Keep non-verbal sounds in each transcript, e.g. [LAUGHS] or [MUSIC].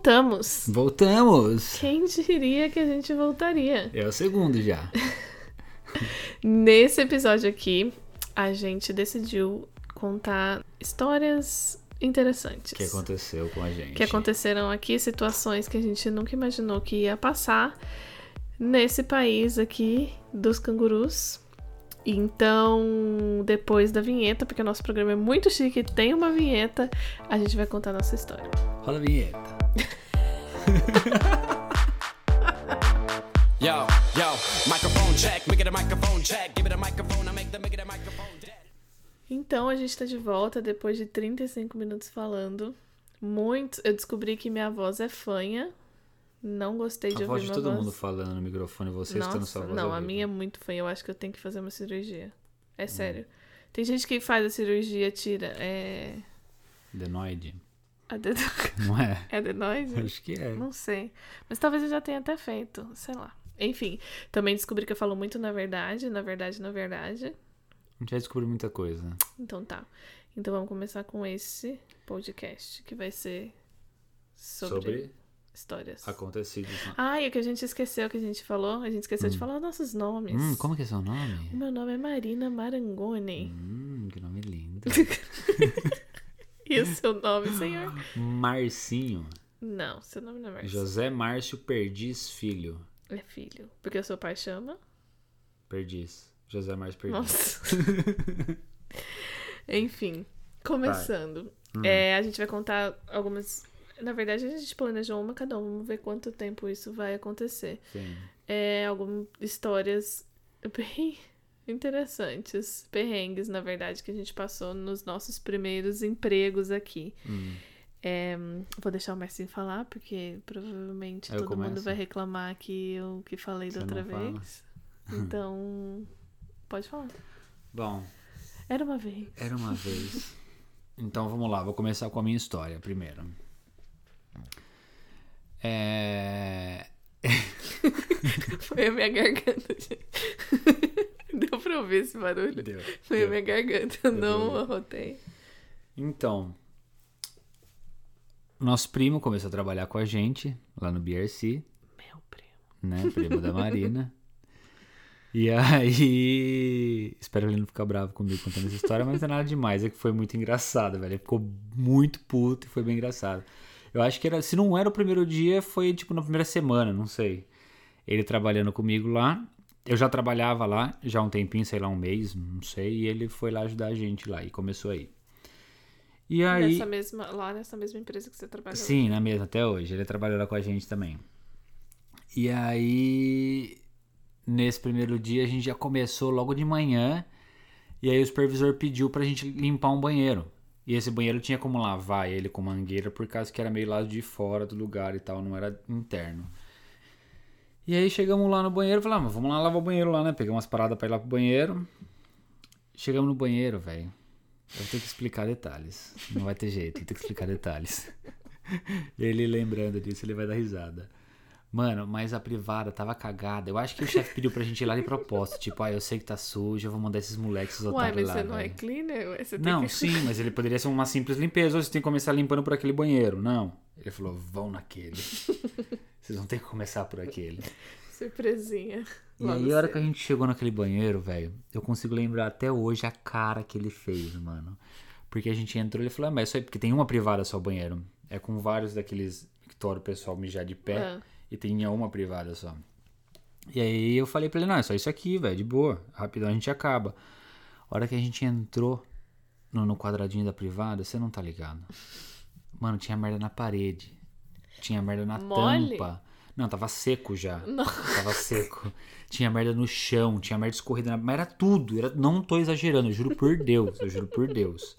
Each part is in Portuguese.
Voltamos! Voltamos! Quem diria que a gente voltaria? É o segundo já. [LAUGHS] Nesse episódio aqui, a gente decidiu contar histórias interessantes. que aconteceu com a gente? Que aconteceram aqui, situações que a gente nunca imaginou que ia passar nesse país aqui dos cangurus. Então, depois da vinheta, porque o nosso programa é muito chique, tem uma vinheta, a gente vai contar a nossa história. Rola a vinheta. [LAUGHS] Yo, yo, microphone check, make it a microphone check, give it a microphone, I make the make it a microphone check. Então, a gente tá de volta depois de 35 minutos falando. Muito. Eu descobri que minha voz é fanha. Não gostei de A voz ouvir de minha todo voz. mundo falando no microfone, você estando Nossa, sua voz não, ao a minha é muito fanha. Eu acho que eu tenho que fazer uma cirurgia. Hum. É sério. Tem gente que faz a cirurgia, tira. É. Adenoide. Aden... [LAUGHS] Não é? É adenoide? Acho que é. Não sei. Mas talvez eu já tenha até feito. Sei lá. Enfim, também descobri que eu falo muito na verdade, na verdade, na verdade. A gente vai descobrir muita coisa. Então tá. Então vamos começar com esse podcast, que vai ser sobre, Sobre, histórias. acontecidos. Ah, e o que a gente esqueceu que a gente falou? A gente esqueceu de falar os nossos nomes. Hum, como que é seu O nome? meu nome é Marina Marangoni. Hum, que nome lindo. [LAUGHS] [LAUGHS] E o seu nome, senhor? Marcinho. Não, seu nome não é Marcio. José Márcio Perdiz Filho. É filho. Porque o seu pai chama? Perdiz. José Márcio Perdiz. Nossa. [LAUGHS] Enfim, começando. Hum. É, a gente vai contar algumas. Na verdade, a gente planejou uma cada um. Vamos ver quanto tempo isso vai acontecer. Sim. É, algumas histórias bem interessantes. Perrengues, na verdade, que a gente passou nos nossos primeiros empregos aqui. Hum. É, vou deixar o Marcinho falar, porque provavelmente Eu todo mundo começo? vai reclamar que eu que falei da Você outra não fala? vez. Então, pode falar. Bom, Era uma vez. Era uma vez. Então vamos lá, vou começar com a minha história primeiro. É. [LAUGHS] Foi a minha garganta, gente. Deu pra ouvir esse barulho? Deu, Foi deu. minha garganta, eu não deu. arrotei. Então, nosso primo começou a trabalhar com a gente lá no BRC, Meu primo. né? Primo da Marina. E aí. Espero ele não ficar bravo comigo contando essa história, mas não é nada demais. É que foi muito engraçado, velho. Ele ficou muito puto e foi bem engraçado. Eu acho que era. Se não era o primeiro dia, foi tipo na primeira semana, não sei. Ele trabalhando comigo lá. Eu já trabalhava lá, já há um tempinho, sei lá, um mês, não sei. E ele foi lá ajudar a gente lá e começou aí. E aí. Nessa mesma, lá nessa mesma empresa que você trabalhou. Sim, na mesma, até hoje. Ele trabalhou lá com a gente também. E aí, nesse primeiro dia, a gente já começou logo de manhã. E aí o supervisor pediu pra gente limpar um banheiro. E esse banheiro tinha como lavar ele com mangueira, por causa que era meio lado de fora do lugar e tal, não era interno. E aí chegamos lá no banheiro falamos, ah, vamos lá lavar o banheiro lá, né? Pegamos umas paradas pra ir lá pro banheiro. Chegamos no banheiro, velho. Eu vou ter que explicar detalhes. Não vai ter jeito, vou ter que explicar detalhes. [LAUGHS] Ele lembrando disso, ele vai dar risada. Mano, mas a privada tava cagada. Eu acho que o chefe pediu pra gente ir lá de propósito. Tipo, ah, eu sei que tá sujo, eu vou mandar esses moleques, esses Uai, otários mas lá. você não é velho." cleaner? Você tem Não, que... [LAUGHS] sim, mas ele poderia ser uma simples limpeza. Ou você tem que começar limpando por aquele banheiro. Não. Ele falou, vão naquele. [LAUGHS] Vocês vão ter que começar por aquele. Surpresinha. E aí, a hora que a gente chegou naquele banheiro, velho, eu consigo lembrar até hoje a cara que ele fez, mano. Porque a gente entrou e ele falou, ah, mas isso aí, porque tem uma privada só o banheiro. É com vários daqueles que o pessoal mijar de pé. Ah. E tinha uma privada só. E aí eu falei pra ele, não, é só isso aqui, velho, de boa. Rapidão a gente acaba. A hora que a gente entrou no, no quadradinho da privada, você não tá ligado. Mano, tinha merda na parede. Tinha merda na Mole? tampa. Não, tava seco já. Não. Tava seco. Tinha merda no chão, tinha merda escorrida na... Mas era tudo. Era... Não tô exagerando, eu juro por Deus. Eu juro por Deus.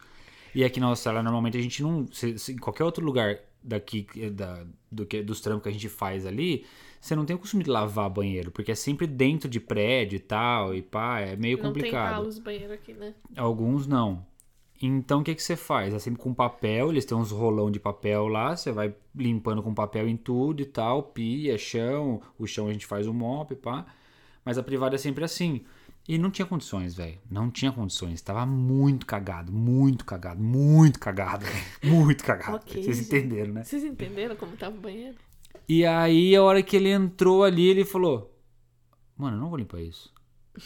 E aqui na Austrália, normalmente a gente não. Se, se em qualquer outro lugar daqui, eh, da, do que, dos trampos que a gente faz ali, você não tem o costume de lavar banheiro, porque é sempre dentro de prédio e tal, e pá, é meio Não tem complicado. ralos banheiro aqui, né? Alguns não. Então o que, que você faz? É sempre com papel, eles têm uns rolão de papel lá, você vai limpando com papel em tudo e tal, pia, chão, o chão a gente faz o mop, pá. Mas a privada é sempre assim. E não tinha condições, velho. Não tinha condições. Tava muito cagado, muito cagado, muito cagado, velho. [LAUGHS] Muito cagado. Ok, Vocês entenderam, né? Vocês entenderam como tava o banheiro? E aí, a hora que ele entrou ali, ele falou: Mano, eu não vou limpar isso. [LAUGHS]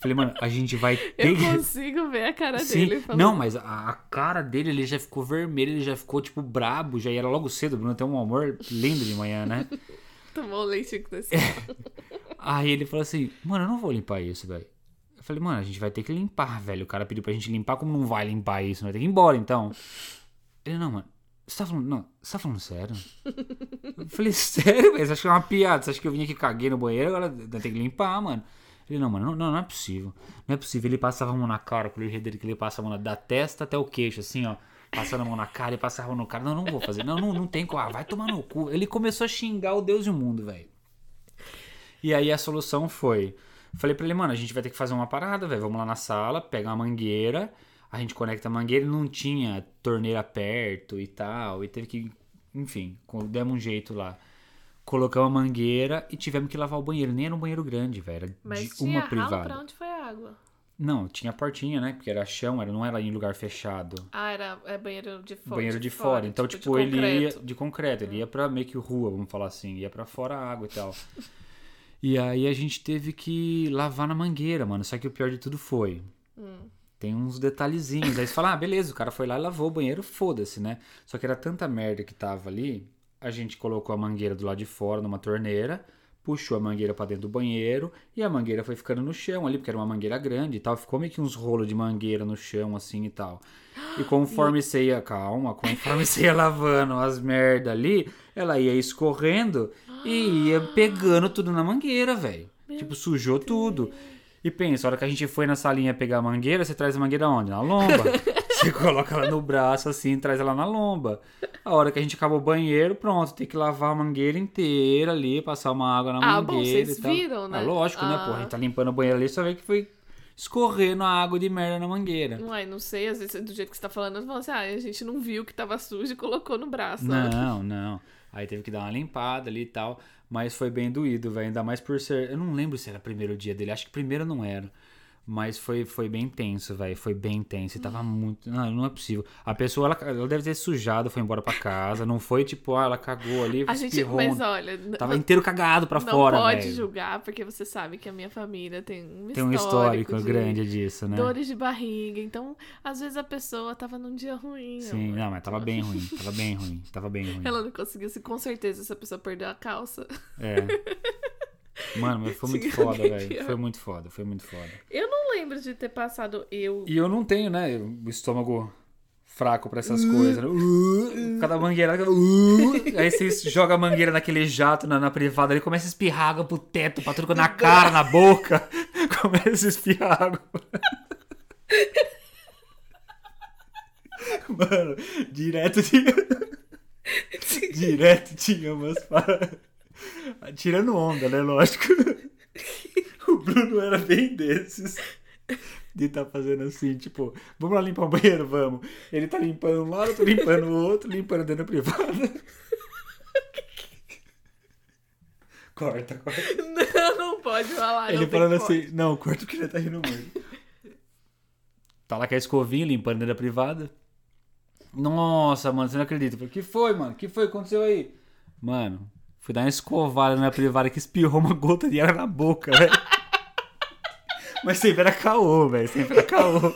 Falei, mano, a gente vai ter Eu consigo ver a cara Sim, dele falando. não, mas a, a cara dele, ele já ficou vermelho, ele já ficou, tipo, brabo, já era logo cedo, Bruno tem um amor lindo de manhã, né? [LAUGHS] Tomou leite com esse. Aí ele falou assim, mano, eu não vou limpar isso, velho. Eu falei, mano, a gente vai ter que limpar, velho. O cara pediu pra gente limpar, como não vai limpar isso? Vai ter que ir embora, então. Ele, não, mano, você tá falando, não, você tá falando sério? Eu falei, [LAUGHS] sério, velho? Você acha que é uma piada? Você acha que eu vim aqui, caguei no banheiro, agora tem que limpar, mano? Ele, não, mano, não, não, não é possível. Não é possível. Ele passava a mão na cara, pelo jeito dele que ele passa a mão da testa até o queixo, assim, ó. Passando a mão na cara e passava a mão no cara. Não, não vou fazer. Não, não, não tem como. Ah, vai tomar no cu. Ele começou a xingar o Deus e o mundo, velho. E aí a solução foi. Falei pra ele, mano, a gente vai ter que fazer uma parada, velho. Vamos lá na sala, pegar uma mangueira. A gente conecta a mangueira e não tinha torneira perto e tal. E teve que. Enfim, demos um jeito lá. Colocamos a mangueira e tivemos que lavar o banheiro. Nem era um banheiro grande, velho. Era Mas de tinha uma privada. pra onde foi a água? Não, tinha portinha, né? Porque era chão, era, não era em lugar fechado. Ah, era é banheiro de fora. banheiro de, fora. Então, de tipo, ele ia de concreto, ele ia pra meio que rua, vamos falar assim, ia pra fora a água e tal. [LAUGHS] e aí a gente teve que lavar na mangueira, mano. Só que o pior de tudo foi. Hum. Tem uns detalhezinhos. Aí você fala, ah, beleza, o cara foi lá e lavou o banheiro, foda-se, né? Só que era tanta merda que tava ali, a gente colocou a mangueira do lado de fora numa torneira, puxou a mangueira pra dentro do banheiro e a mangueira foi ficando no chão ali, porque era uma mangueira grande e tal. Ficou meio que uns rolos de mangueira no chão, assim e tal. E [GASPS] conforme você ia, calma, conforme [LAUGHS] você ia lavando as merda ali, ela ia escorrendo e ia [GASPS] pegando tudo na mangueira, velho. Tipo, sujou tudo. E pensa, a hora que a gente foi na salinha pegar a mangueira, você traz a mangueira onde? Na lomba. [LAUGHS] Você [LAUGHS] coloca ela no braço assim, traz ela na lomba. A hora que a gente acabou o banheiro, pronto, tem que lavar a mangueira inteira ali, passar uma água na Ah, bom, mangueira vocês e tal. viram, né? Ah, lógico, né, Ah. pô? A gente tá limpando o banheiro ali, só vê que foi escorrendo a água de merda na mangueira. Uai, não sei, às vezes do jeito que você tá falando, eu falo assim, ah, a gente não viu que tava sujo e colocou no braço. Não, [LAUGHS] não. Aí teve que dar uma limpada ali e tal. Mas foi bem doído, velho. Ainda mais por ser. Eu não lembro se era o primeiro dia dele. Acho que primeiro não era. Mas foi, foi bem tenso, velho. Foi bem tenso. E tava muito. Não, não é possível. A pessoa, ela, ela deve ter sujado, foi embora pra casa. Não foi tipo, ah, ela cagou ali. A gente, mas olha, Tava não- inteiro cagado pra não fora, pode velho. julgar, porque você sabe que a minha família tem um Tem um histórico de grande disso, né? Dores de barriga. Então, às vezes a pessoa tava num dia ruim. Sim, amor. não, mas tava bem [LAUGHS] ruim. Tava bem ruim. Tava bem ruim. Ela não conseguiu se, com certeza, essa pessoa perdeu a calça. É. [LAUGHS] Mano, mas foi muito foda, velho. Foi muito foda, foi muito foda. Eu não lembro de ter passado eu. E eu não tenho, né, o estômago fraco pra essas coisas. Né? Uh, [LAUGHS] cada mangueira. Uh, [LAUGHS] aí você joga a mangueira naquele jato na, na privada, ele começa a espirrar água pro teto, pra tudo é na cara, na boca. [LAUGHS] Começa a espirrar água. Mano, direto tinha. direto tinha umas. para- Tirando onda, né? Lógico. [LAUGHS] O Bruno era bem desses. De tá fazendo assim, tipo, vamos lá limpar o banheiro, vamos. Ele tá limpando um lado, eu tô limpando o outro, limpando dentro da privada. [LAUGHS] Corta, corta. Não, não pode falar. ele falando corte. assim, não, corta que ele tá rindo muito. Tá lá com a escovinha limpando dentro da privada. Nossa, mano, você não acredita. Falei, que foi, mano? que foi que aconteceu aí? Mano, fui dar uma escovada na privada que espirrou uma gota de água na boca, velho. [LAUGHS] Mas sempre era caô, velho. Sempre era caô.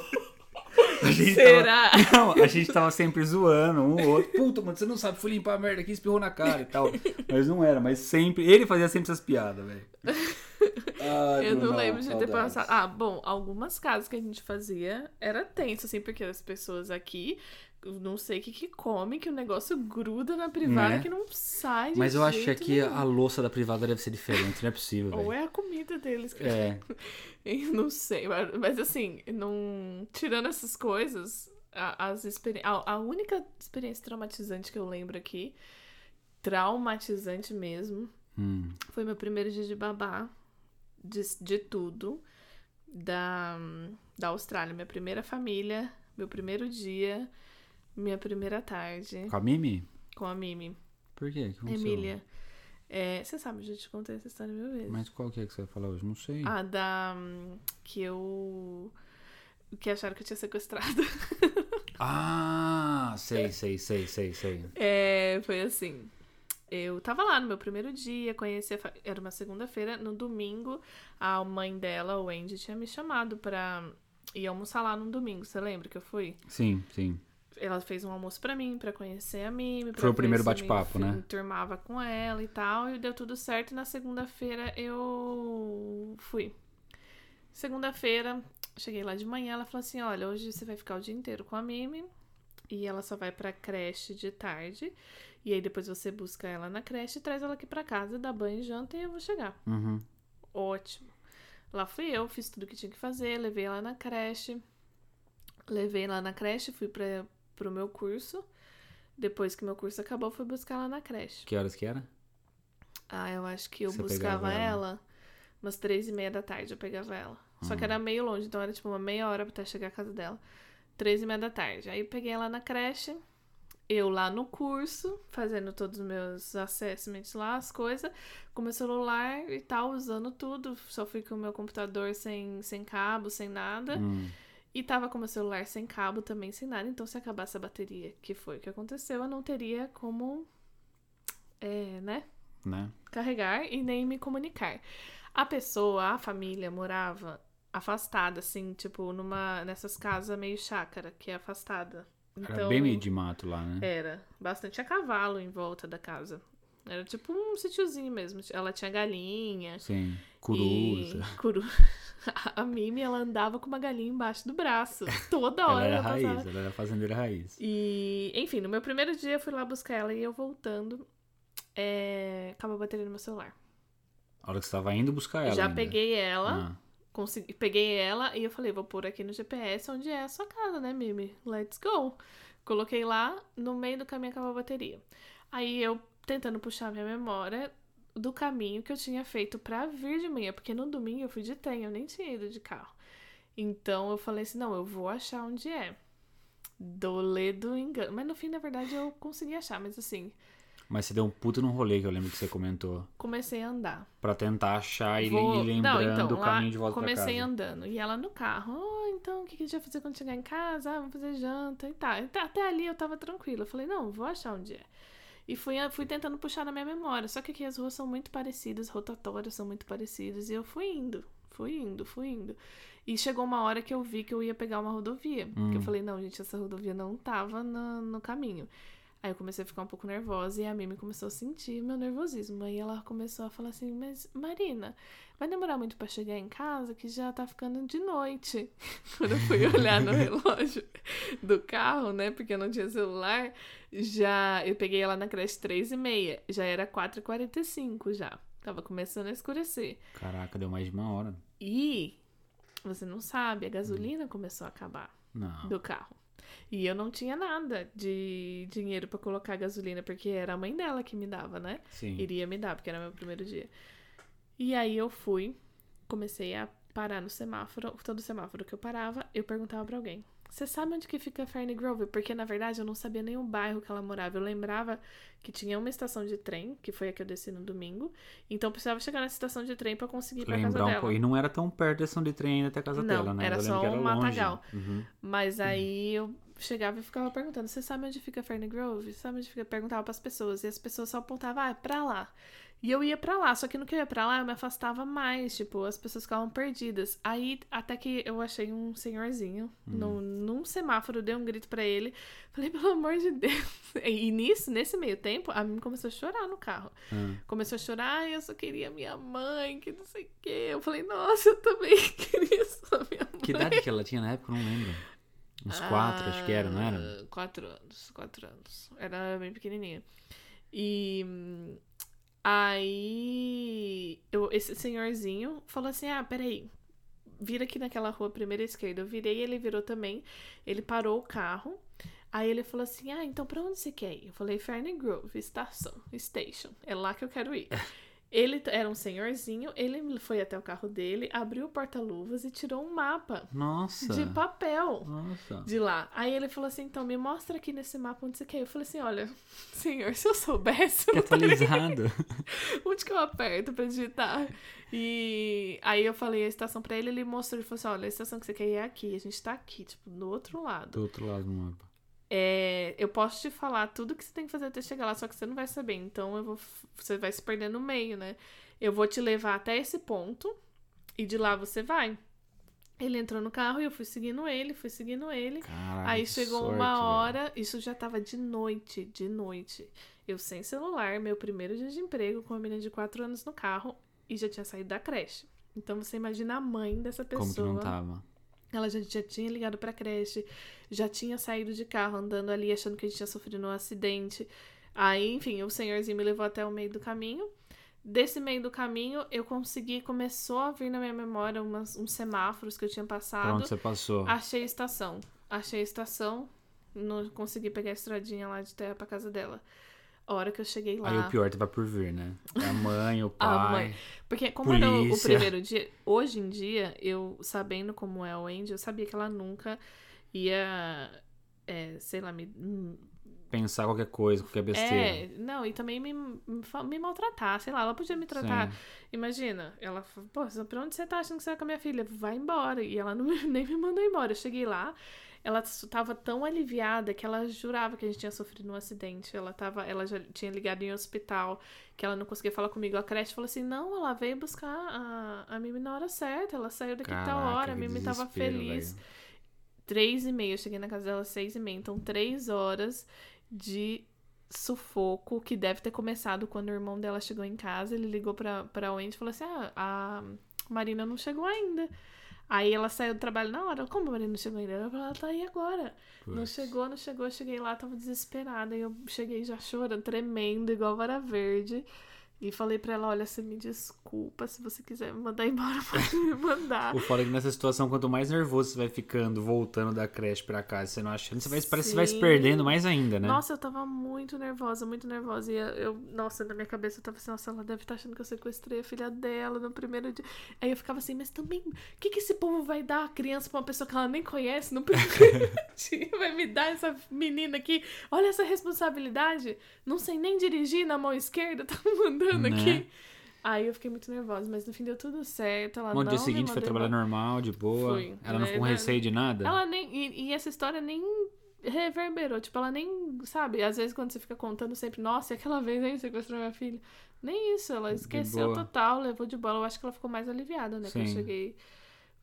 A gente Será? Tava... [LAUGHS] Não, a gente tava sempre zoando um ou outro. Puta, mano, você não sabe, fui limpar a merda aqui, espirrou na cara e tal. Mas não era, mas sempre. Ele fazia sempre essas piadas, velho. [LAUGHS] Eu não Brunão, lembro de ter passado. Ah, bom, algumas casas que a gente fazia era tenso, assim, porque as pessoas aqui, eu não sei o que que come, que o negócio gruda na privada Né? que não sai de Mas eu acho que nenhum. a louça da privada deve ser diferente, não é possível, Ou velho. é a comida deles que É, [LAUGHS] Eu não sei, mas, mas assim, não... tirando essas coisas, a, as experi... a, a única experiência traumatizante que eu lembro aqui, traumatizante mesmo, hum, foi meu primeiro dia de babá, de, de tudo, da, da Austrália. Minha primeira família, meu primeiro dia, minha primeira tarde, com a Mimi? com a Mimi. Por quê? Que aconteceu? Emília. É, você sabe, eu já te contei essa história mil vezes. Mas qual que é que você vai falar hoje? Não sei. Ah, da. Que eu. Que acharam que eu tinha sequestrado. [LAUGHS] Ah, sei, sei, sei, sei, sei. É, foi assim. Eu tava lá no meu primeiro dia, conheci a Era uma segunda-feira. No domingo, a mãe dela, o Andy, tinha me chamado pra ir almoçar lá no domingo. Você lembra que eu fui? Sim, sim. Ela fez um almoço pra mim, pra conhecer a Mimi. Foi o primeiro bate-papo, né? Turmava com ela e tal. E deu tudo certo. E na segunda-feira eu fui. Segunda-feira, cheguei lá de manhã. Ela falou assim: Olha, hoje você vai ficar o dia inteiro com a Mimi. E ela só vai pra creche de tarde. E aí depois você busca ela na creche, traz ela aqui pra casa, dá banho, janta e eu vou chegar. Uhum. Ótimo. Lá fui eu, fiz tudo que tinha que fazer, levei ela na creche. Levei lá na creche, fui pra, pro meu curso. Depois que meu curso acabou, fui buscar ela na creche. Que horas que era? Ah, eu acho que eu Você buscava ela? ela umas três e meia da tarde, eu pegava ela. Só que era meio longe, então era tipo uma meia hora até chegar à casa dela. Três e meia da tarde. Aí eu peguei ela na creche, eu lá no curso, fazendo todos os meus assessments lá, as coisas, com meu celular e tal, usando tudo. Só fui com o meu computador sem, sem cabo, sem nada. Hum. E tava com meu celular sem cabo também, sem nada. Então, se acabasse a bateria, que foi o que aconteceu, eu não teria como, é, né, Né? carregar e nem me comunicar. A pessoa, a família, morava afastada, assim, tipo, numa nessas casas meio chácara, que é afastada. Era Então, bem meio de mato lá, né? Era. Bastante a cavalo em volta da casa. Era tipo um sítiozinho mesmo. Ela tinha galinha. Sim. Coruja. E... Coru... [LAUGHS] A Mimi, ela andava com uma galinha embaixo do braço. Toda Ela hora era ela raiz, passava. ela era fazendeira raiz. E, enfim, no meu primeiro dia eu fui lá buscar ela e eu voltando, é... acabou a bateria no meu celular. A hora que você tava indo buscar ela. Já ainda. peguei ela, Ah, consegui... peguei ela e eu falei, vou pôr aqui no GPS onde é a sua casa, né, Mimi? Let's go. Coloquei lá, no meio do caminho acabou a bateria. Aí eu tentando puxar minha memória do caminho que eu tinha feito pra vir de manhã, porque no domingo eu fui de trem, eu nem tinha ido de carro. Então eu falei assim, não, eu vou achar onde é. Dolê do engano. Mas no fim, na verdade, eu consegui achar, mas assim, Mas você deu um puto no rolê que eu lembro que você comentou. comecei a andar. Pra tentar achar e Vou- ir lembrando Não, então, o caminho de volta comecei andando. E ela no carro. Oh, então, o que que a gente vai fazer quando chegar em casa? Ah, vamos fazer janta e tá. Até- Até ali eu tava tranquila. Eu falei, não, vou achar onde é. E fui, fui tentando puxar na minha memória. Só que aqui as ruas são muito parecidas, rotatórias são muito parecidas. E eu fui indo, fui indo, fui indo. E chegou uma hora que eu vi que eu ia pegar uma rodovia. Hum. Que eu falei, não, gente, essa rodovia não tava no, no caminho. Aí eu comecei a ficar um pouco nervosa e a Mimi começou a sentir meu nervosismo. Aí ela começou a falar assim: Mas Marina, vai demorar muito pra chegar em casa que já tá ficando de noite. [LAUGHS] Quando eu fui olhar no [LAUGHS] relógio do carro, né? Porque eu não tinha celular, já eu peguei ela na creche 3 e meia. Já era 4h45 já. Tava começando a escurecer. Caraca, deu mais de uma hora. E você não sabe, a gasolina começou a acabar Não. do carro. E eu não tinha nada de dinheiro pra colocar gasolina, porque era a mãe dela que me dava, né? Sim. Iria me dar, porque era meu primeiro dia. E aí eu fui, comecei a parar no semáforo. Todo semáforo que eu parava, eu perguntava pra alguém: Você sabe onde que fica Fernie Grove? Porque na verdade eu não sabia nem o bairro que ela morava. Eu lembrava que tinha uma estação de trem, que foi a que eu desci no domingo. Então eu precisava chegar nessa estação de trem pra conseguir ir pra casa Lembrar um dela. pouco. E não era tão perto da estação de trem ainda até a casa Não, dela, né? era Eu só era um longe. matagal. Uhum. Mas aí eu chegava e ficava perguntando: Você sabe onde fica Fernie Grove? Sabe onde fica? Perguntava pras pessoas. E as pessoas só apontavam: Ah, é pra lá. E eu ia pra lá. Só que no que eu ia pra lá, eu me afastava mais. Tipo, as pessoas ficavam perdidas. Aí, até que eu achei um senhorzinho num, num semáforo, dei um grito pra ele. Falei: Pelo amor de Deus. [LAUGHS] E nisso, nesse meio tempo, a mim começou a chorar no carro. Ah. Começou a chorar, "Ai, eu só queria minha mãe, que não sei o quê. Eu falei: Nossa, eu também [LAUGHS] queria só minha mãe. Que idade que ela tinha na época? Eu não lembro. Uns quatro, acho que era, não era? Ah, Quatro anos, quatro anos. Era bem pequenininha. E hum, aí eu, esse senhorzinho falou assim: Ah, peraí, vira aqui naquela rua primeira esquerda. Eu virei, ele virou também. Ele parou o carro. Aí ele falou assim: Ah, então pra onde você quer ir? Eu falei: Fernie Grove, estação, station. É lá que eu quero ir. [LAUGHS] Ele era um senhorzinho, ele foi até o carro dele, abriu o porta-luvas e tirou um mapa Nossa. de papel Nossa. de lá. Aí ele falou assim: então me mostra aqui nesse mapa onde você quer. ir." Eu falei assim: olha, [LAUGHS] senhor, se eu soubesse, eu atualizado. [LAUGHS] onde que eu aperto pra digitar? E aí eu falei a estação pra ele, ele mostrou, ele falou assim, olha, a estação que você quer ir é aqui, a gente tá aqui, tipo, do outro lado. Do outro lado do mapa. É, eu posso te falar tudo que você tem que fazer até chegar lá, só que você não vai saber, então eu vou, você vai se perder no meio, né? Eu vou te levar até esse ponto e de lá você vai. Ele entrou no carro e eu fui seguindo ele, fui seguindo ele. Caraca, Aí chegou sorte, uma velho. hora, isso já tava de noite, de noite. Eu sem celular, meu primeiro dia de emprego, com uma menina de 4 anos no carro e já tinha saído da creche. Então você imagina a mãe dessa pessoa. Como que não tava? Ela já, já tinha ligado pra creche, já tinha saído de carro andando ali achando que a gente tinha sofrido um acidente. Aí, enfim, o senhorzinho me levou até o meio do caminho. Desse meio do caminho, eu consegui, começou a vir na minha memória umas, uns semáforos que eu tinha passado. onde você passou? Achei a estação. Achei a estação. Não consegui pegar a estradinha lá de terra pra casa dela. A hora que eu cheguei lá. Aí o pior tava por vir, né? A mãe, o [LAUGHS] A pai. mãe. Porque como era o, o polícia. primeiro dia, hoje em dia, eu sabendo como é o Andy, eu sabia que ela nunca ia, é, sei lá, me. Pensar qualquer coisa, qualquer besteira. É, não, e também me, me, maltratar, sei lá, ela podia me tratar. Sim. Imagina, ela falou, pô, pra onde você tá achando que você vai com a minha filha? Vai embora. E ela não [LAUGHS] nem me mandou embora. Eu cheguei lá, ela s- tava tão aliviada que ela jurava que a gente tinha sofrido um acidente. Ela tava, ela já tinha ligado em hospital, que ela não conseguia falar comigo. A creche falou assim: não, ela veio buscar a, a Mimi na hora certa, ela saiu daqui tal Caraca, hora, a Mimi tava desespero, feliz. velho. Três e meia, eu cheguei na casa dela às seis e meia. Então, três horas de sufoco que deve ter começado quando o irmão dela chegou em casa. Ele ligou pra, pra Wendy e falou assim: Ah, a Marina não chegou ainda. Aí ela saiu do trabalho na hora. Como a Marina não chegou ainda? Ela falou, ela tá aí agora. Não chegou, não chegou. Eu cheguei lá, tava desesperada. E eu cheguei já chorando, tremendo, igual vara verde. E falei pra ela, olha, você me desculpa, se você quiser me mandar [LAUGHS] embora, pode me mandar. O foda é que nessa situação, quanto mais nervoso você vai ficando, voltando da creche pra casa, você não achando, você vai, parece que você vai se perdendo mais ainda, né? Nossa, eu tava muito nervosa, muito nervosa. E eu, nossa, na minha cabeça eu tava assim, nossa, ela deve estar achando que eu sequestrei a filha dela no primeiro dia. Aí eu ficava assim, mas também, o que, que esse povo vai dar a criança pra uma pessoa que ela nem conhece no [LAUGHS] primeiro dia? Vai me dar essa menina aqui? Olha essa responsabilidade. Não sei nem dirigir na mão esquerda, [LAUGHS] tá mandando Né? aqui. Aí eu fiquei muito nervosa, mas no fim deu tudo certo. Ela No não dia seguinte foi trabalhar normal, de boa. Fui. Ela não ficou com receio de nada? Ela nem. E, e essa história nem reverberou. Tipo, ela nem. Sabe? Às vezes quando você fica contando sempre, nossa, e aquela [LAUGHS] vez aí sequestrou minha filha. Nem isso, ela esqueceu total, levou de bola. Eu acho que ela ficou mais aliviada, né? Que eu Sim. cheguei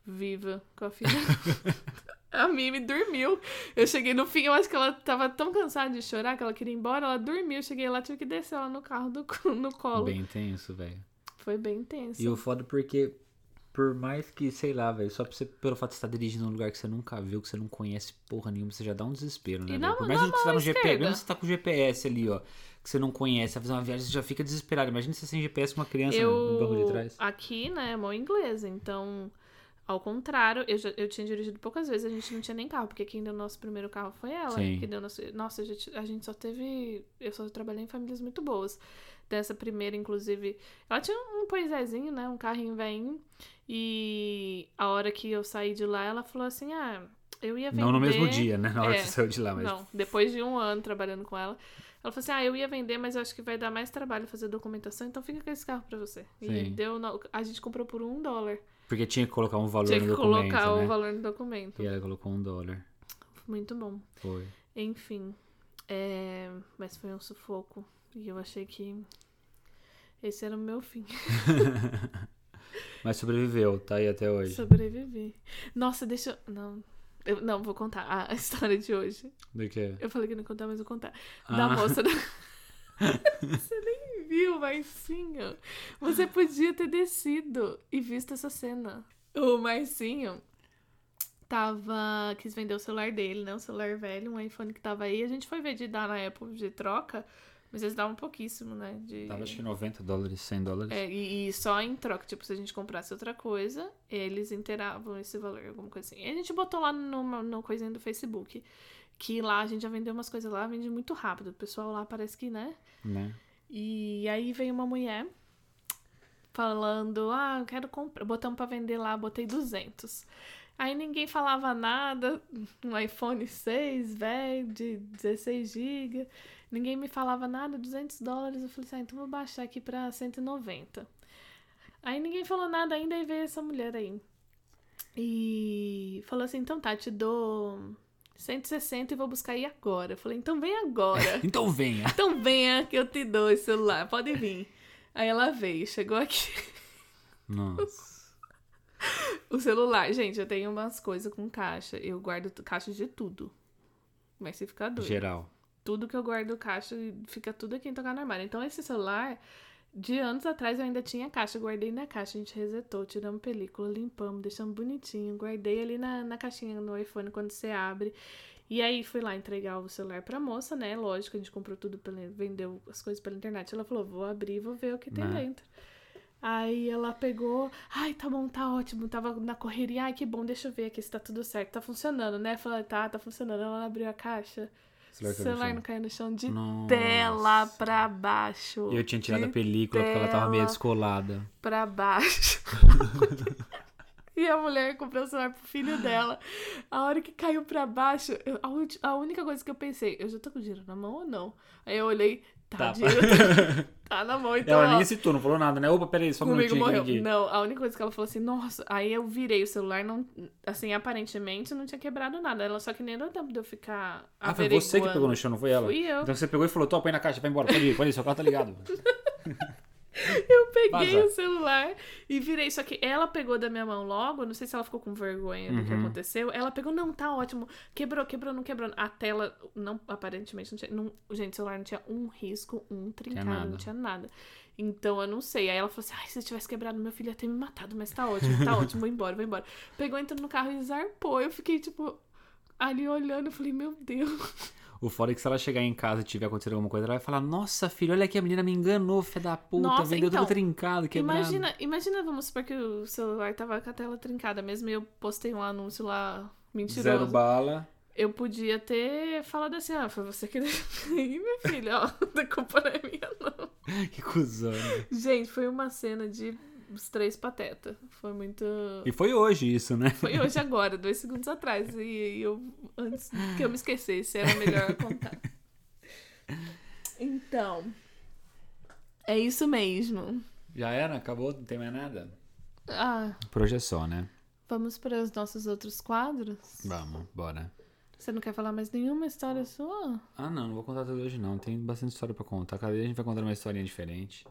viva com a filha. [LAUGHS] a Mimi dormiu. Eu cheguei no fim, eu acho que ela tava tão cansada de chorar que ela queria ir embora. Ela dormiu. Eu cheguei lá, tive que descer ela no carro do, no colo. Bem tenso, velho. Foi bem intenso. E o foda porque, por mais que, sei lá, velho, só você, pelo fato de você estar dirigindo num lugar que você nunca viu, que você não conhece porra nenhuma, você já dá um desespero, né? E na- por mais que você tá no GPS, mesmo você tá com o GPS ali, ó, que você não conhece, vai fazer uma viagem, você já fica desesperado. Imagina você sem GPS com uma criança no banco de trás. Aqui, né, é mão inglesa, então, ao contrário, eu, já, eu tinha dirigido poucas vezes, a gente não tinha nem carro, porque quem deu nosso primeiro carro foi ela. Sim. Que deu nosso, nossa, a gente, a gente só teve. Eu só trabalhei em famílias muito boas. Dessa primeira, inclusive, ela tinha um poisézinho, né, um carrinho velhinho, e a hora que eu saí de lá, ela falou assim: ah, eu ia vender. Não no mesmo dia, né? Na hora É, que você saiu de lá, mas. Não, depois de um ano trabalhando com ela. Ela falou assim: Ah, eu ia vender, mas eu acho que vai dar mais trabalho fazer documentação, então fica com esse carro pra você. E Sim. deu. no- A gente comprou por um dólar. Porque tinha que colocar um valor Tinha no que documento, colocar né? o valor no documento. E ela colocou um dólar. Muito bom. Foi. Enfim. é, Mas foi um sufoco. E eu achei que esse era o meu fim. [LAUGHS] [LAUGHS] Mas sobreviveu, tá aí até hoje. Sobrevivi. Nossa, deixa eu. Não. Eu, não, vou contar a [LAUGHS] história de hoje. Do que? Eu falei que não ia contar, mas vou contar. Da Ah. moça da. Você nem viu, Marcinho. Você podia ter descido e visto essa cena. O Marcinho tava. quis vender o celular dele, né? O celular velho, um iPhone que tava aí. A gente foi ver de dar na Apple de troca, mas eles davam pouquíssimo, né? De... Tava acho que 90 dólares, 100 dólares. É, e, e só em troca, tipo, se a gente comprasse outra coisa, eles inteiravam esse valor, alguma coisa assim. E a gente botou lá no, no coisinha do Facebook, que lá a gente já vendeu umas coisas lá, vende muito rápido. O pessoal lá parece que, né? Né? E aí veio uma mulher falando, ah, eu quero comprar, botamos pra vender lá, botei 200. Aí ninguém falava nada, um iPhone 6, velho, de 16 GB, ninguém me falava nada, 200 dólares, eu falei assim, ah, então vou baixar aqui pra 190. Aí ninguém falou nada ainda e veio essa mulher aí. E falou assim, então tá, te dou 160 e vou buscar aí agora. Eu falei, então vem agora. [LAUGHS] Então venha. Então venha que eu te dou esse celular, pode vir. Aí ela veio, chegou aqui. Nossa. O celular, gente, eu tenho umas coisas com caixa. Eu guardo caixa de tudo. Mas se ficar doido. Geral. Tudo que eu guardo caixa, fica tudo aqui em tocar no armário. Então esse celular, de anos atrás eu ainda tinha caixa. Guardei na caixa, a gente resetou, tiramos película, limpamos, deixamos bonitinho. Guardei ali na, na caixinha no iPhone quando você abre. E aí fui lá entregar o celular pra moça, né? Lógico, a gente comprou tudo, pela, vendeu as coisas pela internet. Ela falou, vou abrir, vou ver o que tem Né? dentro. Aí ela pegou, ai, tá bom, tá ótimo, tava na correria, ai, que bom, deixa eu ver aqui se tá tudo certo, tá funcionando, né? Falei, tá, tá funcionando. Ela abriu a caixa, Celular celular não caiu no chão de Nossa. tela pra baixo. Eu tinha tirado a película porque ela tava meio descolada. pra baixo. [LAUGHS] e a mulher comprou o celular pro filho dela. A hora que caiu pra baixo, eu- a, a única coisa que eu pensei, eu já tô com o dinheiro na mão ou não? Aí eu olhei, tá, [LAUGHS] Tá. na mão, então. Ela ó, nem citou, não falou nada, né? Opa, peraí, só um Comigo minutinho morreu. aqui. Não, a única coisa que ela falou assim, nossa, aí eu virei o celular, não, assim, aparentemente não tinha quebrado nada. Ela só que nem deu tempo de eu ficar. Ah, foi você que pegou no chão, não foi ela? Fui eu. Então você pegou e falou, tô, põe na caixa, vai embora, pode ir, pode ir, seu carro tá ligado. [LAUGHS] [LAUGHS] Eu peguei o celular e virei. Só que ela pegou da minha mão logo. Não sei se ela ficou com vergonha do que Uhum. aconteceu. Ela pegou, não, tá ótimo. Quebrou, quebrou, não quebrou. A tela, não, aparentemente, não tinha. Não, gente, o celular não tinha um risco, um trincado, nada. não tinha nada. Então eu não sei. Aí ela falou assim: ai, se tivesse quebrado, meu filho ia ter me matado, mas tá ótimo, tá ótimo, vou embora, vou embora. Pegou, entrou no carro e zarpou. Eu fiquei, tipo, ali olhando, eu falei, meu Deus. O foda é que se ela chegar em casa e tiver acontecido alguma coisa, ela vai falar, nossa, filho, olha aqui, a menina me enganou, filha da puta, Nossa, vendeu então, tudo trincado, quebrado. Imagina, imagina, vamos supor que o celular tava com a tela trincada mesmo e eu postei um anúncio lá mentiroso. Zero bala. Eu podia ter falado assim, ah, foi você que deixou [LAUGHS] aí, [LAUGHS] minha filha, ó, a culpa não é minha, não. Que cuzão. né? Gente, foi uma cena de os três patetas. Foi muito... E foi hoje isso, né? Foi hoje [LAUGHS] agora, dois segundos atrás. E eu, antes que eu me esquecesse, era melhor contar. Então, é isso mesmo. Já era? Acabou? Não tem mais nada? Ah, Por hoje é só, né? vamos para os nossos outros quadros? Vamos, bora. Você não quer falar mais nenhuma história sua? Ah, não, não vou contar tudo hoje não. Tem bastante história pra contar. Cada dia a gente vai contar uma historinha diferente.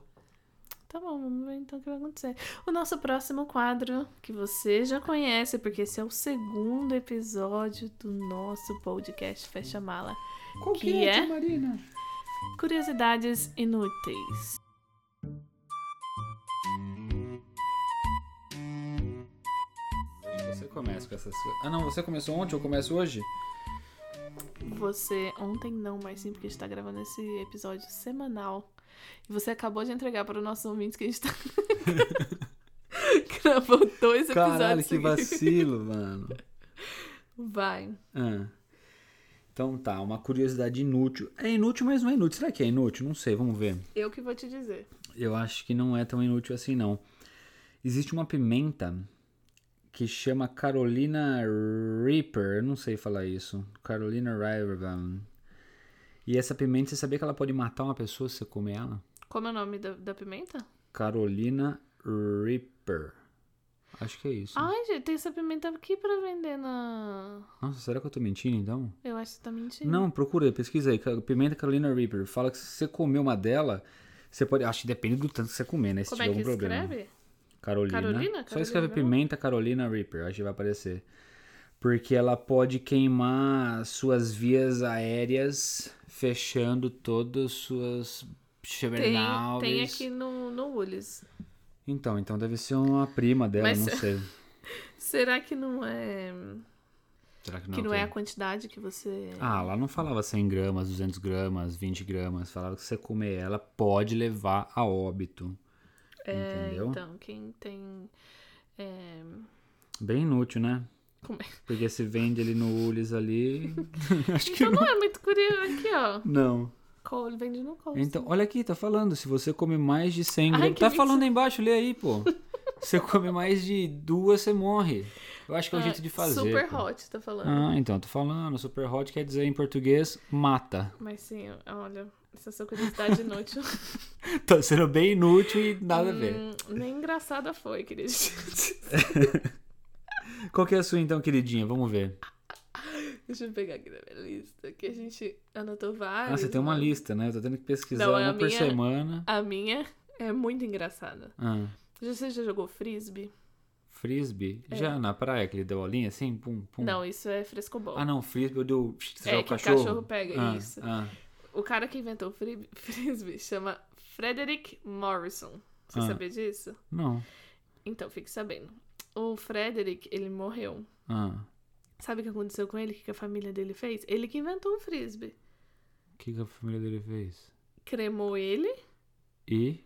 Tá bom, vamos ver então o que vai acontecer. O nosso próximo quadro, que você já conhece, porque esse é o segundo episódio do nosso podcast Fecha Mala. Qual que é? tia Marina? Curiosidades inúteis. Você começa com essas coisas. Ah, não, você começou ontem, eu começo hoje? Você, ontem não, mas sim, porque a gente tá gravando esse episódio semanal. E você acabou de entregar para os nossos ouvintes que a gente tá. [LAUGHS] Gravou dois episódios. Caralho, que vacilo, mano. Vai. Ah. Então tá, uma curiosidade inútil. É inútil, mas não é inútil. Será que é inútil? Não sei, vamos ver. Eu que vou te dizer. Eu acho que não é tão inútil assim, não. Existe uma pimenta que chama Carolina Reaper. Eu não sei falar isso. Carolina Reaper. E essa pimenta, você sabia que ela pode matar uma pessoa se você comer ela? Como é o nome da, da pimenta? Carolina Reaper. Acho que é isso. Ai, gente, tem essa pimenta aqui pra vender na. Nossa, será que eu tô mentindo então? Eu acho que você tá mentindo. Não, procura, pesquisa aí. Pimenta Carolina Reaper. Fala que se você comer uma dela, você pode. Acho que depende do tanto que você comer, né? Se Como tiver é que algum problema. escreve? Carolina. Carolina? Só Carolina escreve mesmo? Pimenta Carolina Reaper. Acho que vai aparecer. Porque ela pode queimar suas vias aéreas, fechando todas as suas Tem, chevernaules. tem aqui no, no. Então, então deve ser uma prima dela, Mas- não sei. [LAUGHS] Será que não é. Será que não, que não tem? é a quantidade que você. Ah, lá não falava 100 gramas, 200 gramas, 20 gramas. Falava que você comer ela, pode levar a óbito. é, entendeu? então, quem tem. É... Bem inútil, né? Como é? Porque se vende ali no Ulis ali. [LAUGHS] Acho que Então não é muito curioso. Aqui, ó. não. Cole, vende no Cole. Então, olha aqui, tá falando. Se você come mais de 100 Ai, gramas. Tá falando aí embaixo, lê aí, pô. Você come mais de duas, você morre. Eu acho que é o Ah, jeito de fazer. Super pô. hot, tá falando. Ah, então, tô falando. Super hot quer dizer em português mata. Mas sim, olha, essa sua curiosidade inútil. [LAUGHS] Tá sendo bem inútil e nada a ver. Hum, nem engraçada foi, queria [LAUGHS] dizer. Qual que é a sua então, queridinha? Vamos ver. Deixa eu pegar aqui na minha lista, que a gente anotou várias. Ah, você tem uma lista, né? Eu tô tendo que pesquisar Não, uma a por minha- semana. A minha é muito engraçada. Ah, Você já jogou frisbee? frisbee? Já na praia, que ele deu bolinha assim? Pum, pum. É. Não, isso é frescobol. Ah, não, frisbee eu deu. Você É, joga o que o cachorro? cachorro pega, Ah, isso. ah. O cara que inventou o fri- [LAUGHS] frisbee chama Frederick Morrison. Você Ah. sabia disso? Não. Então, fique sabendo. O Frederick, ele morreu. Ah. Sabe o que aconteceu com ele? O que a família dele fez? Ele que inventou o frisbee. O que, que a família dele fez? Cremou ele, E.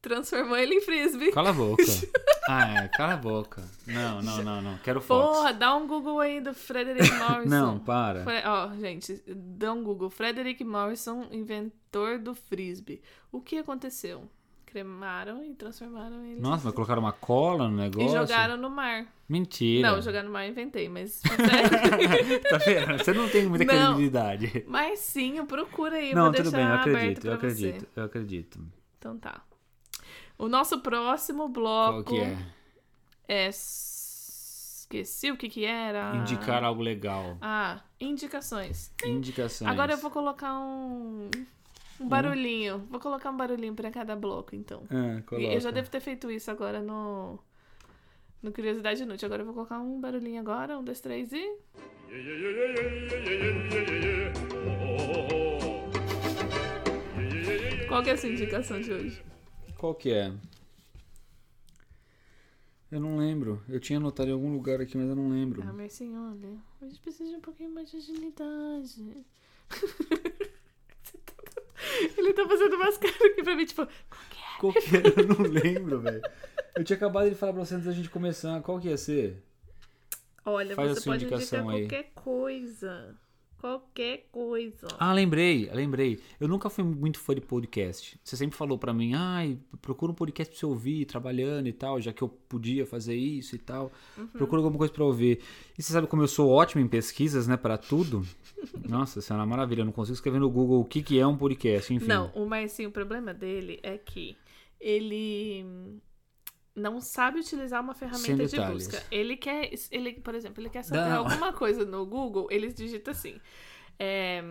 transformou ele em frisbee. Cala a boca. [LAUGHS] ah, é, cala a boca. Não, não, não, não. Quero fotos. Porra, dá um Google aí do Frederick Morrison. Não, para. Fre- Ó, gente, dá um Google. Frederick Morrison, inventor do frisbee. O que aconteceu? Cremaram e transformaram ele. Nossa, mas colocaram uma cola no E negócio? jogaram no mar. Mentira. Não, jogar no mar eu inventei, mas. [LAUGHS] tá vendo? Você não tem muita Não. credibilidade. mas sim, procura aí. Não, tudo bem, eu acredito, eu pra você. acredito, eu acredito. Então tá. O nosso próximo bloco Qual que é? é. Esqueci o que que era. Indicar algo legal. Ah, indicações. Indicações. Agora eu vou colocar um. Um barulhinho. Vou colocar um barulhinho pra cada bloco, então. Ah, coloca. Eu já devo ter feito isso agora no. No Curiosidade Inútil. Agora eu vou colocar um barulhinho agora. Um, dois, três e. Qual que é a sua indicação de hoje? Qual que é? Eu não lembro. Eu tinha anotado em algum lugar aqui, mas eu não lembro. Ah, mas sim, olha. A gente precisa de um pouquinho mais de agilidade. [LAUGHS] Ele tá fazendo umas caras aqui pra mim, tipo, Qual que era? Eu não lembro, velho. Eu tinha acabado de falar pra você antes da gente começar. Qual que ia ser? olha, Faz você pode indicar aí. qualquer coisa. Qualquer coisa. Ah, lembrei, lembrei. Eu nunca fui muito fã de podcast. Você sempre falou pra mim, ai, procura um podcast pra você ouvir, trabalhando e tal, já que eu podia fazer isso e tal. Uhum. Procura alguma coisa pra ouvir. E você sabe como eu sou ótimo em pesquisas, né, pra tudo? [LAUGHS] Nossa, isso é uma maravilha. Eu não consigo escrever no Google o que, que é um podcast, enfim. Não, mas sim, o problema dele é que ele não sabe utilizar uma ferramenta de busca. Ele quer, ele, por exemplo, ele quer saber Não. alguma coisa no Google, ele digita assim. é,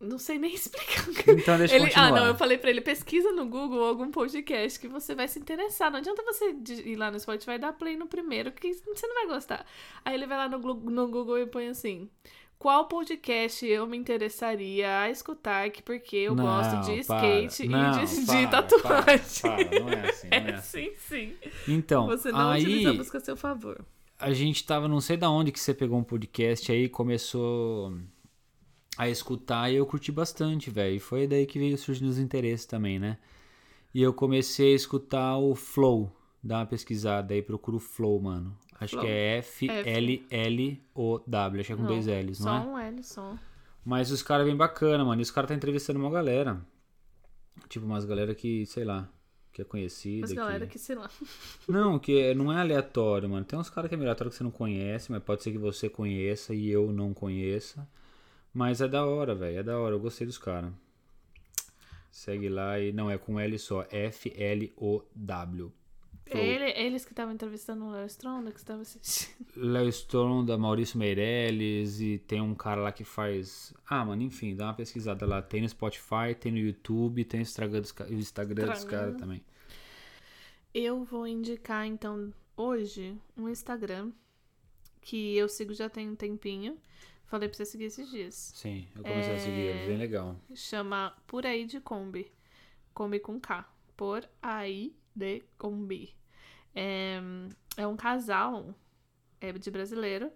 não sei nem [LAUGHS] explicar. Então deixa eu Ele, ah, continuar. não, eu falei pra ele, pesquisa no Google algum podcast que você vai se interessar. Não adianta você ir lá no Spotify e dar play no primeiro, que você não vai gostar. Aí ele vai lá no, no Google e põe assim: qual podcast eu me interessaria a escutar, que porque eu Não, gosto de para. skate Não, e de, de para, tatuagem. para, para, não é assim, não é [LAUGHS] É, assim. sim, sim. Então, Você não utiliza a aí busca a seu favor. a gente tava, não sei da onde que você pegou um podcast aí começou a escutar e eu curti bastante, velho. E foi daí que veio surgindo os interesses também, né? E eu comecei a escutar o Flow. Dá uma pesquisada aí, procura o Flow, mano. Acho Flow. que é F-L-L-O-W. Acho que é com Não, dois L's, só não é? um L, só. Mas os caras bem bacana, mano. E os caras tá entrevistando uma galera. Tipo, umas galera que, sei lá, que é conhecida. Mas que- galera que, sei lá. [LAUGHS] Não, que é- não é aleatório, mano. Tem uns caras que é aleatório que você não conhece, mas pode ser que você conheça e eu não conheça. Mas é da hora, velho. É da hora. Eu gostei dos caras. Segue lá e não é com L só. F-L-O-W. Flow. Ele, eles que estavam entrevistando o Léo Stronda, que estava assistindo. [LAUGHS] Léo Stronda, Maurício Meirelles e tem um cara lá que faz. Ah, mano, enfim, dá uma pesquisada lá. Tem no Spotify, tem no YouTube, tem no Instagram dos, o Instagram dos caras também. Eu vou indicar, então, hoje, um Instagram que eu sigo já tem um tempinho. Falei pra você seguir esses dias. Sim, eu comecei a seguir, é bem legal. Chama Por Aí de Kombi. Kombi com K. Por Aí de Kombi. É, é um casal é, de brasileiro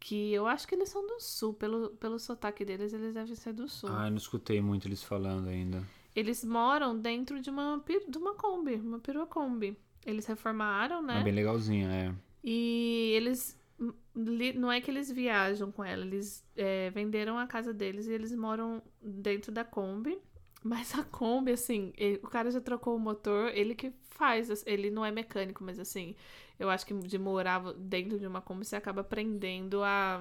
que eu acho que eles são do sul. Pelo, pelo sotaque deles, eles devem ser do sul. Ah, eu não escutei muito eles falando ainda. Eles moram dentro de uma, de uma Kombi, uma perua Kombi. Eles reformaram, né? É bem legalzinho, é. E eles não é que eles viajam com ela, eles é, venderam a casa deles e eles moram dentro da Kombi. Mas a Kombi, assim, e- o cara já trocou o motor, ele que faz, ele não é mecânico, mas assim, eu acho que de morar dentro de uma Kombi você acaba aprendendo a,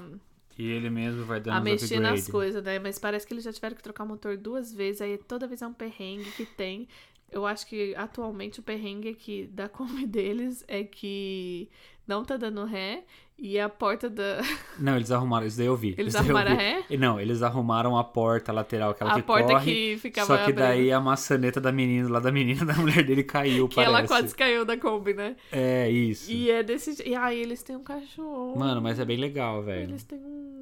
E ele mesmo vai dando a mexer nas coisas, né? Mas parece que eles já tiveram que trocar o motor duas vezes, aí toda vez é um perrengue que tem. Eu acho que atualmente o perrengue aqui da Kombi [LAUGHS] deles é que não tá dando ré e a porta da. [LAUGHS] Não, eles arrumaram, isso daí eu vi. Eles arrumaram a vi. ré? E Não, eles arrumaram a porta lateral, aquela a que porta corre. que ficava. Só que abrindo. daí a maçaneta da menina, lá da menina, da mulher dele caiu, Que parece. ela quase caiu da Kombi, né? É, isso. E é desse jeito. E aí eles têm um cachorro. Mano, mas é bem legal, velho. Eles têm um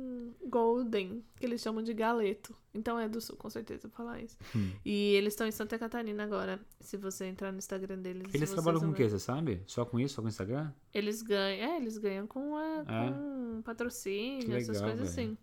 Golden, que eles chamam de galeto. Então é do sul, com certeza, falar isso. Hum. E eles estão em Santa Catarina agora. Se você entrar no Instagram deles. Eles trabalham com o quê, ver. você sabe? Só com isso, só com o Instagram? Eles ganham. É, eles ganham com, a, É? com patrocínio, Que essas legal, coisas velho. assim.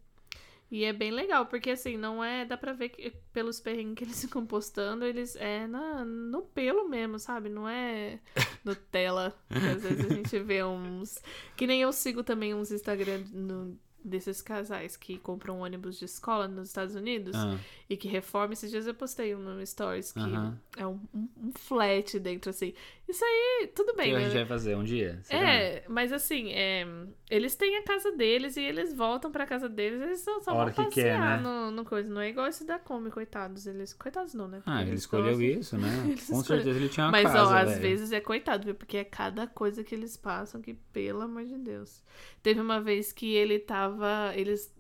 E é bem legal, porque assim, não é. Dá pra ver que pelos perrengues que eles [LAUGHS] ficam postando, eles é na, no pelo mesmo, sabe? Não é [LAUGHS] Nutella. que às vezes a gente vê uns. Que nem eu sigo também uns Instagram no- desses casais que compram ônibus de escola nos Estados Unidos Ah, e que reforma. Esses dias eu postei um no Stories que é um, um, um flat dentro, assim. Isso aí, tudo bem, que a né? gente vai fazer um dia? será? É, mas assim, é, eles têm a casa deles e eles voltam pra casa deles, eles só, só A vão hora que passear quer, né? no, no coisa. Não é igual esse da Kombi, coitados. Eles, coitados não, né? Ah, ele escolheu gostam. isso, né? [LAUGHS] Eles Com escolheram. certeza ele tinha uma Mas, casa, ó, às velho. vezes é coitado, viu? Porque é cada coisa que eles passam que, pelo amor de Deus. Teve uma vez que ele tava. Eles.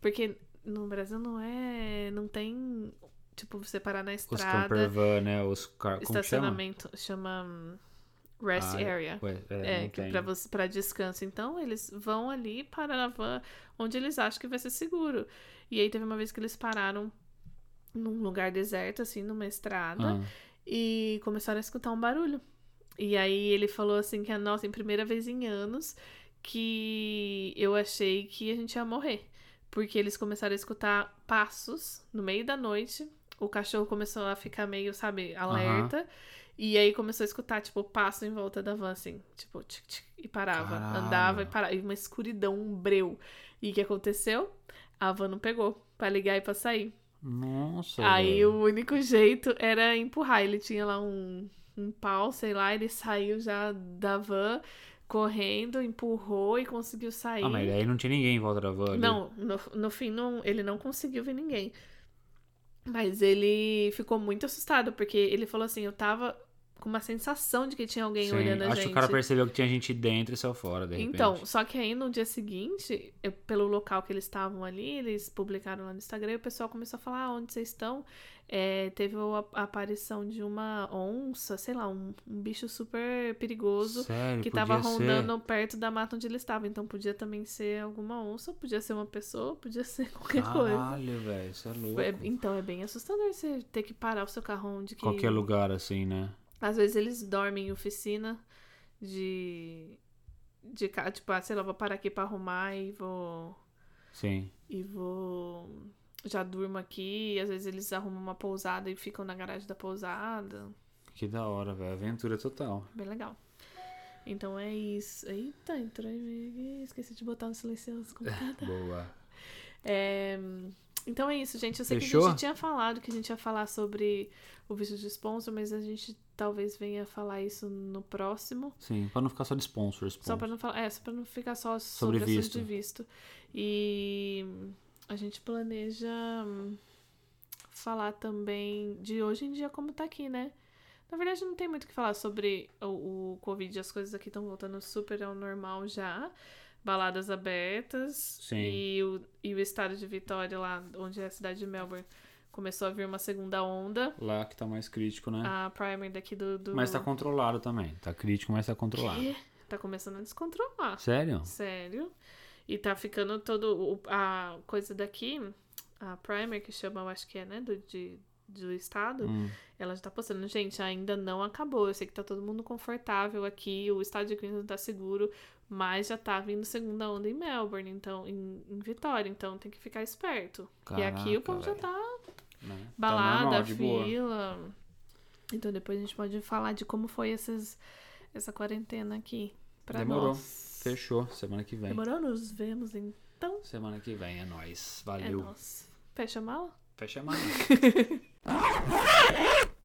Porque no Brasil não é. Não tem. Tipo, você parar na Os estrada. camper van, né? Os car... Chama? estacionamento. Chama. hum, Rest Ah, area. Ué, é, É, que pra, você, pra descanso. Então, eles vão ali para a van onde eles acham que vai ser seguro. E aí, teve uma vez que eles pararam num lugar deserto, assim, numa estrada, Ah, e começaram a escutar um barulho. E aí, ele falou assim que, nossa, em primeira vez em anos, que eu achei que a gente ia morrer. Porque eles começaram a escutar passos no meio da noite. O cachorro começou a ficar meio, sabe, alerta. E aí começou a escutar, tipo, passo em volta da van, assim. Tipo, tic, tic, e parava. Caralho. Andava e parava. E uma escuridão, um breu. E o que aconteceu? A van não pegou pra ligar e pra sair. Nossa, aí velho. o único jeito era empurrar. Ele tinha lá um, um pau, sei lá. Ele saiu já da van, correndo, empurrou e conseguiu sair. Ah, mas aí não tinha ninguém em volta da van ali. Não, no, no fim não, ele não conseguiu ver ninguém. Mas ele ficou muito assustado, porque ele falou assim, eu tava com uma sensação de que tinha alguém Sim, olhando a acho gente. que o cara percebeu que tinha gente dentro e saiu fora, de repente. Então, só que aí no dia seguinte, eu- pelo local que eles estavam ali, eles publicaram lá no Instagram e o pessoal começou a falar ah, onde vocês estão. É, teve a, aparição de uma onça, sei lá, um, um bicho super perigoso Sério, que podia tava ser. rondando perto da mata onde eles estavam. Então podia também ser alguma onça, podia ser uma pessoa, podia [LAUGHS] ser qualquer coisa. Caralho, velho, isso é louco. É- então é bem assustador você ter que parar o seu carro onde que. Qualquer lugar assim, né? Às vezes eles dormem em oficina de. De tipo, ah, sei lá, vou parar aqui pra arrumar e vou. Sim. E vou. Já durmo aqui. Às vezes eles arrumam uma pousada e ficam na garagem da pousada. Que da hora, velho. Aventura total. Bem legal. Então é isso. Eita, entrou aí. Esqueci de botar no silencioso computador. [LAUGHS] Boa. É, Então é isso, gente. Eu sei que a Fechou? gente tinha falado que a gente ia falar sobre o visto de sponsor, mas a gente talvez venha falar isso no próximo. Sim, pra não ficar só de sponsor. Só sponsor. pra não falar, é, só pra não ficar só sobre, Sobre visto. de visto. E a gente planeja hum, falar também de hoje em dia como tá aqui, né? Na verdade, não tem muito o que falar sobre o, o Covid. As coisas aqui estão voltando super ao normal já. Baladas abertas. Sim. E o, e o estado de Vitória, lá onde é a cidade de Melbourne, começou a vir uma segunda onda. Lá que tá mais crítico, né? A primer daqui do. do... Mas tá controlado também. Tá crítico, mas tá controlado. Quê? Tá começando a descontrolar. Sério? Sério. E tá ficando todo. A coisa daqui, a primer, que chama, eu acho que é, né? Do, de, do estado, Hum. ela já tá postando. Gente, ainda não acabou. Eu sei que tá todo mundo confortável aqui. O estado de Queensland tá seguro. Mas já tá vindo segunda onda em Melbourne, então, em, em Vitória. Então tem que ficar esperto. e aqui o Caraca, povo já velho. Tá Né? Tá balada, normal, de boa. fila. Então depois a gente pode falar de como foi essas, essa quarentena aqui pra Demorou. nós. Fechou. Semana que vem. Demorou? Nos vemos então. Semana que vem, é nóis. É Valeu. nóis. Fecha a mala? Fecha a mão. [LAUGHS]